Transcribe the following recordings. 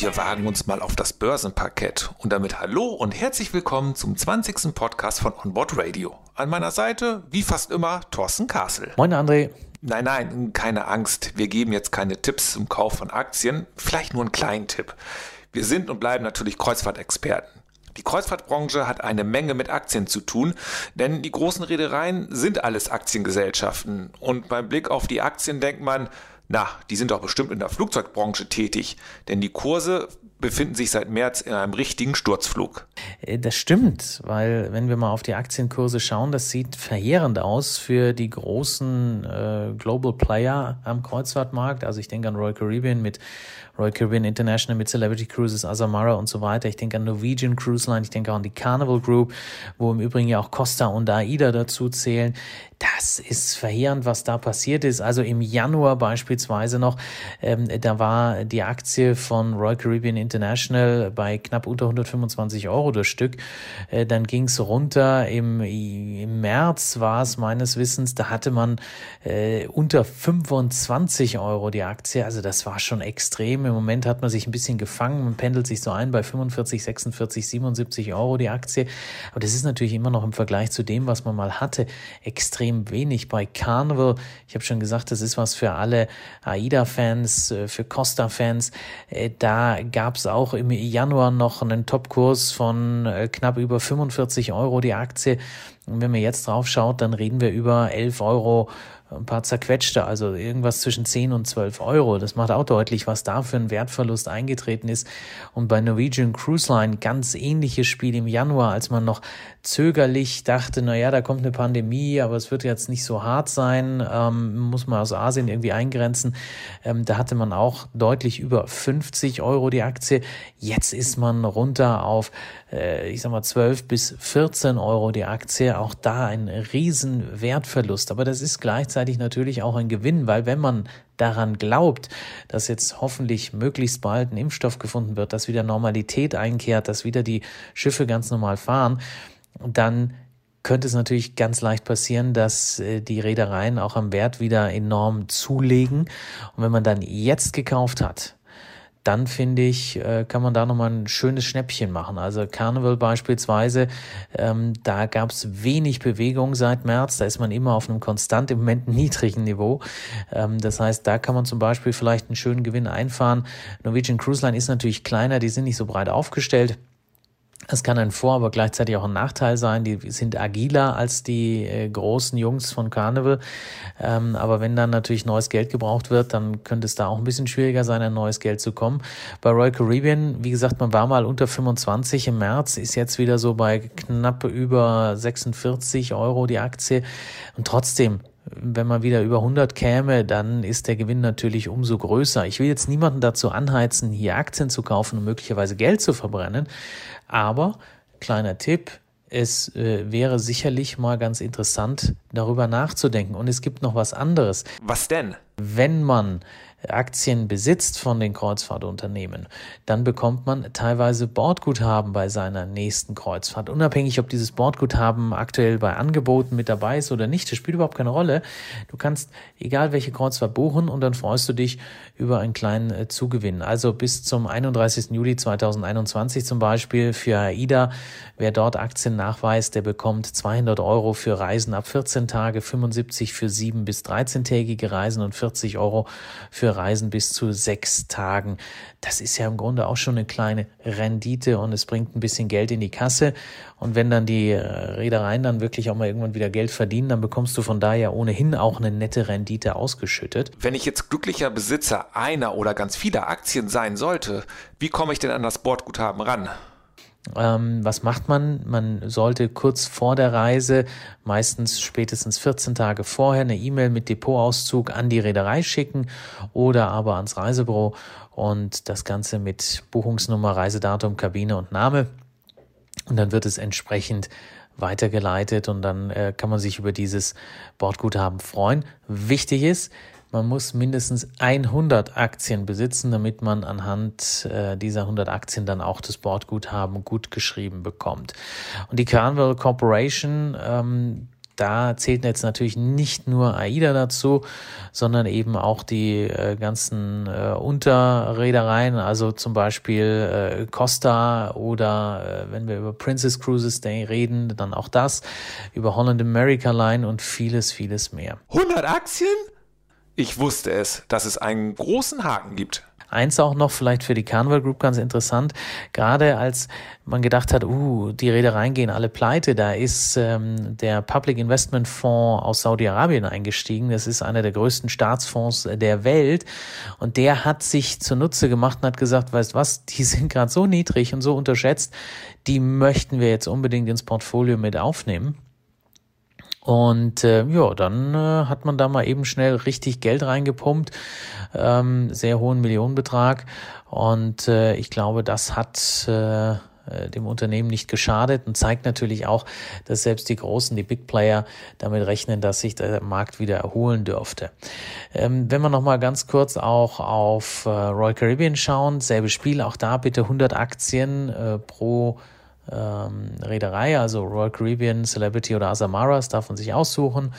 wir wagen uns mal auf das Börsenparkett. Und damit hallo und herzlich willkommen zum 20. Podcast von Onboard Radio. An meiner Seite, wie fast immer, Thorsten Kassel. Moin André. Nein, nein, keine Angst. Wir geben jetzt keine Tipps zum Kauf von Aktien. Vielleicht nur einen kleinen Tipp. Wir sind und bleiben natürlich Kreuzfahrtexperten. Die Kreuzfahrtbranche hat eine Menge mit Aktien zu tun, denn die großen Reedereien sind alles Aktiengesellschaften. Und beim Blick auf die Aktien denkt man, na, die sind doch bestimmt in der Flugzeugbranche tätig, denn die Kurse befinden sich seit März in einem richtigen Sturzflug. Äh, das stimmt, weil wenn wir mal auf die Aktienkurse schauen, das sieht verheerend aus für die großen äh, Global Player am Kreuzfahrtmarkt. Also ich denke an Royal Caribbean mit Royal Caribbean International mit Celebrity Cruises, Azamara und so weiter. Ich denke an Norwegian Cruise Line, ich denke auch an die Carnival Group, wo im Übrigen ja auch Costa und AIDA dazu zählen. Das ist verheerend, was da passiert ist. Also im Januar beispielsweise noch, ähm, da war die Aktie von Royal Caribbean International bei knapp unter 125 Euro das Stück. Äh, dann ging es runter. Im, Im März war es meines Wissens, da hatte man äh, unter 25 Euro die Aktie. Also das war schon extrem. Im Moment hat man sich ein bisschen gefangen. Man pendelt sich so ein bei 45, 46, 77 Euro die Aktie. Aber das ist natürlich immer noch im Vergleich zu dem, was man mal hatte, extrem extrem wenig. Bei Carnival, ich habe schon gesagt, das ist was für alle AIDA-Fans, äh, für Costa-Fans. Äh, da gab es auch im Januar noch einen Topkurs von äh, knapp über 45 Euro die Aktie. Und wenn man jetzt drauf schaut, dann reden wir über 11 Euro ein paar zerquetschte, also irgendwas zwischen 10 und 12 Euro. Das macht auch deutlich, was da für ein Wertverlust eingetreten ist. Und bei Norwegian Cruise Line ganz ähnliches Spiel im Januar, als man noch zögerlich dachte, na ja, da kommt eine Pandemie, aber es wird jetzt nicht so hart sein, ähm, muss man aus Asien irgendwie eingrenzen. Ähm, da hatte man auch deutlich über 50 Euro die Aktie. Jetzt ist man runter auf, äh, ich sag mal, 12 bis 14 Euro die Aktie. Auch da ein riesen Wertverlust. Aber das ist gleichzeitig natürlich auch ein Gewinn, weil wenn man daran glaubt, dass jetzt hoffentlich möglichst bald ein Impfstoff gefunden wird, dass wieder Normalität einkehrt, dass wieder die Schiffe ganz normal fahren, dann könnte es natürlich ganz leicht passieren, dass äh, die Reedereien auch am Wert wieder enorm zulegen. Und wenn man dann jetzt gekauft hat, dann finde ich, äh, kann man da nochmal ein schönes Schnäppchen machen. Also Carnival beispielsweise, ähm, da gab es wenig Bewegung seit März, da ist man immer auf einem konstant im Moment niedrigen Niveau. Ähm, das heißt, da kann man zum Beispiel vielleicht einen schönen Gewinn einfahren. Norwegian Cruise Line ist natürlich kleiner, die sind nicht so breit aufgestellt. Es kann ein Vor-, aber gleichzeitig auch ein Nachteil sein. Die sind agiler als die äh, großen Jungs von Carnival. Ähm, aber wenn dann natürlich neues Geld gebraucht wird, dann könnte es da auch ein bisschen schwieriger sein, ein neues Geld zu kommen. Bei Royal Caribbean, wie gesagt, man war mal unter 25 im März, ist jetzt wieder so bei knapp über 46 Euro die Aktie. Und trotzdem, wenn man wieder über 100 käme, dann ist der Gewinn natürlich umso größer. Ich will jetzt niemanden dazu anheizen, hier Aktien zu kaufen und möglicherweise Geld zu verbrennen. Aber, kleiner Tipp, es äh, wäre sicherlich mal ganz interessant, darüber nachzudenken. Und es gibt noch was anderes. Was denn? Wenn man Aktien besitzt von den Kreuzfahrtunternehmen, dann bekommt man teilweise Bordguthaben bei seiner nächsten Kreuzfahrt. Unabhängig, ob dieses Bordguthaben aktuell bei Angeboten mit dabei ist oder nicht, das spielt überhaupt keine Rolle. Du kannst egal welche Kreuzfahrt buchen und dann freust du dich über einen kleinen äh, Zugewinn. Also bis zum 31. Juli 2021 zum Beispiel für AIDA, wer dort Aktien nachweist, der bekommt 200 Euro für Reisen ab 14 Tage, 75 für 7 bis 13-tägige Reisen und 40 Euro für Reisen bis zu sechs Tagen. Das ist ja im Grunde auch schon eine kleine Rendite und es bringt ein bisschen Geld in die Kasse. Und wenn dann die äh, Reedereien dann wirklich auch mal irgendwann wieder Geld verdienen, dann bekommst du von daher ohnehin auch eine nette Rendite ausgeschüttet. Wenn ich jetzt glücklicher Besitzer einer oder ganz vieler Aktien sein sollte, wie komme ich denn an das Bordguthaben ran? Ähm, was macht man? Man sollte kurz vor der Reise, meistens spätestens 14 Tage vorher, eine E-Mail mit Depotauszug an die Reederei schicken oder aber ans Reisebüro und das Ganze mit Buchungsnummer, Reisedatum, Kabine und Name. Und dann wird es entsprechend weitergeleitet und dann äh, kann man sich über dieses Bordguthaben freuen. Wichtig ist, man muss mindestens 100 Aktien besitzen, damit man anhand äh, dieser 100 Aktien dann auch das Bordguthaben gut geschrieben bekommt. Und die Carnival Corporation, ähm, da zählt jetzt natürlich nicht nur AIDA dazu, sondern eben auch die äh, ganzen äh, Unterreedereien, also zum Beispiel äh, Costa oder äh, wenn wir über Princess Cruises Day reden, dann auch das, über Holland America Line und vieles, vieles mehr. 100 Aktien? Ich wusste es, dass es einen großen Haken gibt. Eins auch noch vielleicht für die Carnival Group ganz interessant, gerade als man gedacht hat, uh, die Reedereien gehen alle pleite, da ist ähm, der Public Investment Fonds aus Saudi-Arabien eingestiegen. Das ist einer der größten Staatsfonds der Welt und der hat sich zunutze gemacht und hat gesagt, weißt was, die sind gerade so niedrig und so unterschätzt, die möchten wir jetzt unbedingt ins Portfolio mit aufnehmen. Und äh, ja, dann äh, hat man da mal eben schnell richtig Geld reingepumpt, ähm, sehr hohen Millionenbetrag. Und äh, ich glaube, das hat äh, äh, dem Unternehmen nicht geschadet und zeigt natürlich auch, dass selbst die Großen, die Big Player, damit rechnen, dass sich der Markt wieder erholen dürfte. Ähm, wenn wir nochmal ganz kurz auch auf äh, Royal Caribbean schauen, selbe Spiel, auch da bitte 100 Aktien äh, pro ähm, Reederei, also Royal Caribbean, Celebrity oder Azamara, das darf man sich aussuchen.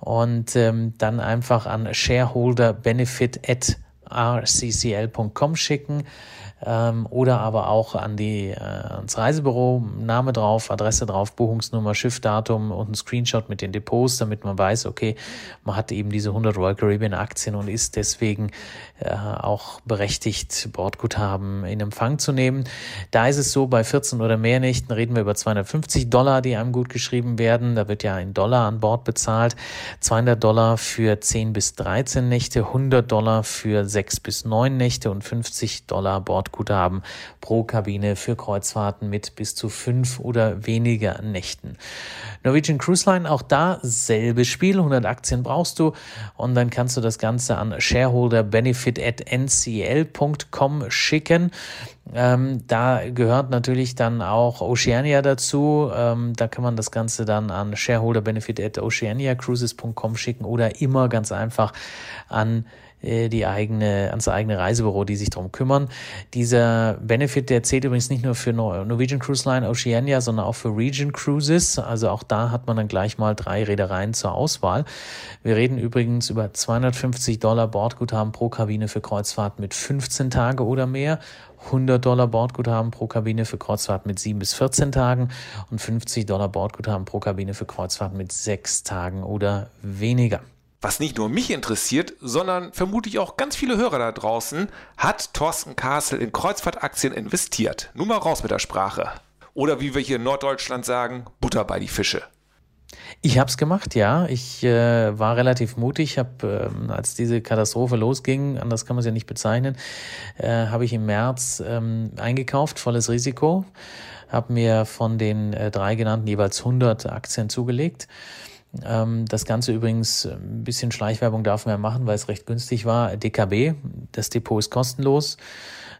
Und ähm, dann einfach an shareholder benefit at rccl.com schicken ähm, oder aber auch an die, äh, ans Reisebüro, Name drauf, Adresse drauf, Buchungsnummer, Schiffdatum und ein Screenshot mit den Depots, damit man weiß, okay, man hat eben diese 100 Royal Caribbean Aktien und ist deswegen äh, auch berechtigt, Bordguthaben in Empfang zu nehmen. Da ist es so, bei 14 oder mehr Nächten reden wir über 250 Dollar, die einem gut geschrieben werden. Da wird ja in Dollar an Bord bezahlt. 200 Dollar für 10 bis 13 Nächte, 100 Dollar für 6 bis 9 Nächte und 50 Dollar Bord Bordguthaben pro Kabine für Kreuzfahrten mit bis zu fünf oder weniger Nächten. Norwegian Cruise Line, auch da selbe Spiel, 100 Aktien brauchst du und dann kannst du das Ganze an shareholderbenefit at ncl.com schicken. Ähm, da gehört natürlich dann auch Oceania dazu. Ähm, da kann man das Ganze dann an shareholderbenefit at oceaniacruises.com schicken oder immer ganz einfach an die eigene, ans eigene Reisebüro, die sich darum kümmern. Dieser Benefit, der zählt übrigens nicht nur für Norwegian Cruise Line Oceania, sondern auch für Region Cruises. Also auch da hat man dann gleich mal drei Reedereien zur Auswahl. Wir reden übrigens über 250 Dollar Bordguthaben pro Kabine für Kreuzfahrten mit 15 Tage oder mehr. 100 Dollar Bordguthaben pro Kabine für Kreuzfahrten mit 7 bis 14 Tagen und 50 Dollar Bordguthaben pro Kabine für Kreuzfahrten mit 6 Tagen oder weniger. Was nicht nur mich interessiert, sondern vermutlich auch ganz viele Hörer da draußen, hat Thorsten Kassel in Kreuzfahrtaktien investiert. Nun mal raus mit der Sprache. Oder wie wir hier in Norddeutschland sagen, Butter bei die Fische. Ich habe es gemacht, ja. Ich äh, war relativ mutig. Ich habe, ähm, als diese Katastrophe losging, anders kann man es ja nicht bezeichnen, äh, habe ich im März ähm, eingekauft, volles Risiko, habe mir von den äh, drei genannten jeweils 100 Aktien zugelegt das Ganze übrigens äh, ein bisschen Schleichwerbung darf man ja machen, weil es recht günstig war. DKB, das Depot ist kostenlos.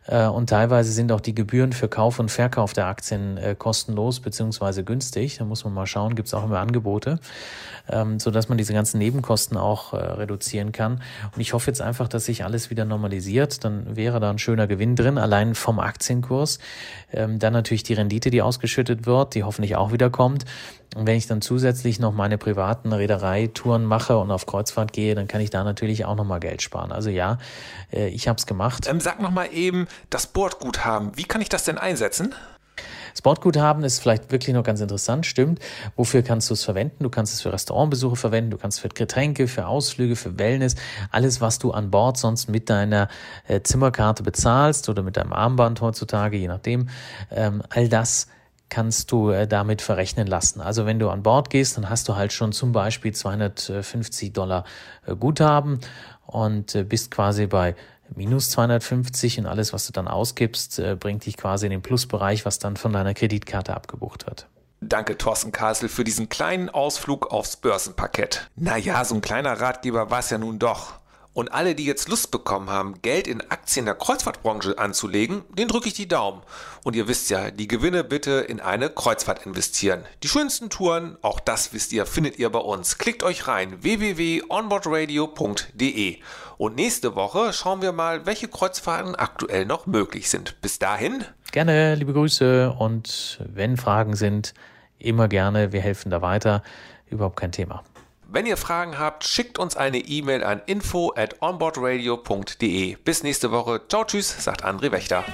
Äh, und teilweise sind auch die Gebühren für Kauf und Verkauf der Aktien äh, kostenlos beziehungsweise günstig. Da muss man mal schauen, gibt es auch immer Angebote, ähm, so dass man diese ganzen Nebenkosten auch reduzieren kann. Und ich hoffe jetzt einfach, dass sich alles wieder normalisiert. Dann wäre da ein schöner Gewinn drin, allein vom Aktienkurs. Ähm, dann natürlich die Rendite, die ausgeschüttet wird, die hoffentlich auch wieder kommt. Und wenn ich dann zusätzlich noch meine privaten Reedereitouren mache und auf Kreuzfahrt gehe, dann kann ich da natürlich auch nochmal Geld sparen. Also ja, äh, ich habe es gemacht. Ähm, sag nochmal eben, das Bordguthaben, wie kann ich das denn einsetzen? Das Bordguthaben ist vielleicht wirklich noch ganz interessant, stimmt. Wofür kannst du es verwenden? Du kannst es für Restaurantbesuche verwenden, du kannst es für Getränke, für Ausflüge, für Wellness, alles, was du an Bord sonst mit deiner äh, Zimmerkarte bezahlst oder mit deinem Armband heutzutage, je nachdem. Ähm, all das kannst du äh, damit verrechnen lassen. Also wenn du an Bord gehst, dann hast du halt schon zum Beispiel 250 Dollar äh, Guthaben und äh, bist quasi bei minus 250 und alles, was du dann ausgibst, bringt dich quasi in den Plusbereich, was dann von deiner Kreditkarte abgebucht wird. Danke, Thorsten Kasel, für diesen kleinen Ausflug aufs Börsenparkett. Naja, so ein kleiner Ratgeber war es ja nun doch. Und alle, die jetzt Lust bekommen haben, Geld in Aktien der Kreuzfahrtbranche anzulegen, den drücke ich die Daumen. Und ihr wisst ja, die Gewinne bitte in eine Kreuzfahrt investieren. Die schönsten Touren, auch das wisst ihr, findet ihr bei uns. Klickt euch rein www.onboardradio.de. Und nächste Woche schauen wir mal, welche Kreuzfahrten aktuell noch möglich sind. Bis dahin. Gerne, liebe Grüße und wenn Fragen sind, immer gerne, wir helfen da weiter. überhaupt kein Thema. Wenn ihr Fragen habt, schickt uns eine E-Mail an info at onboardradio.de. Bis nächste Woche. Ciao, tschüss, sagt André Wächter.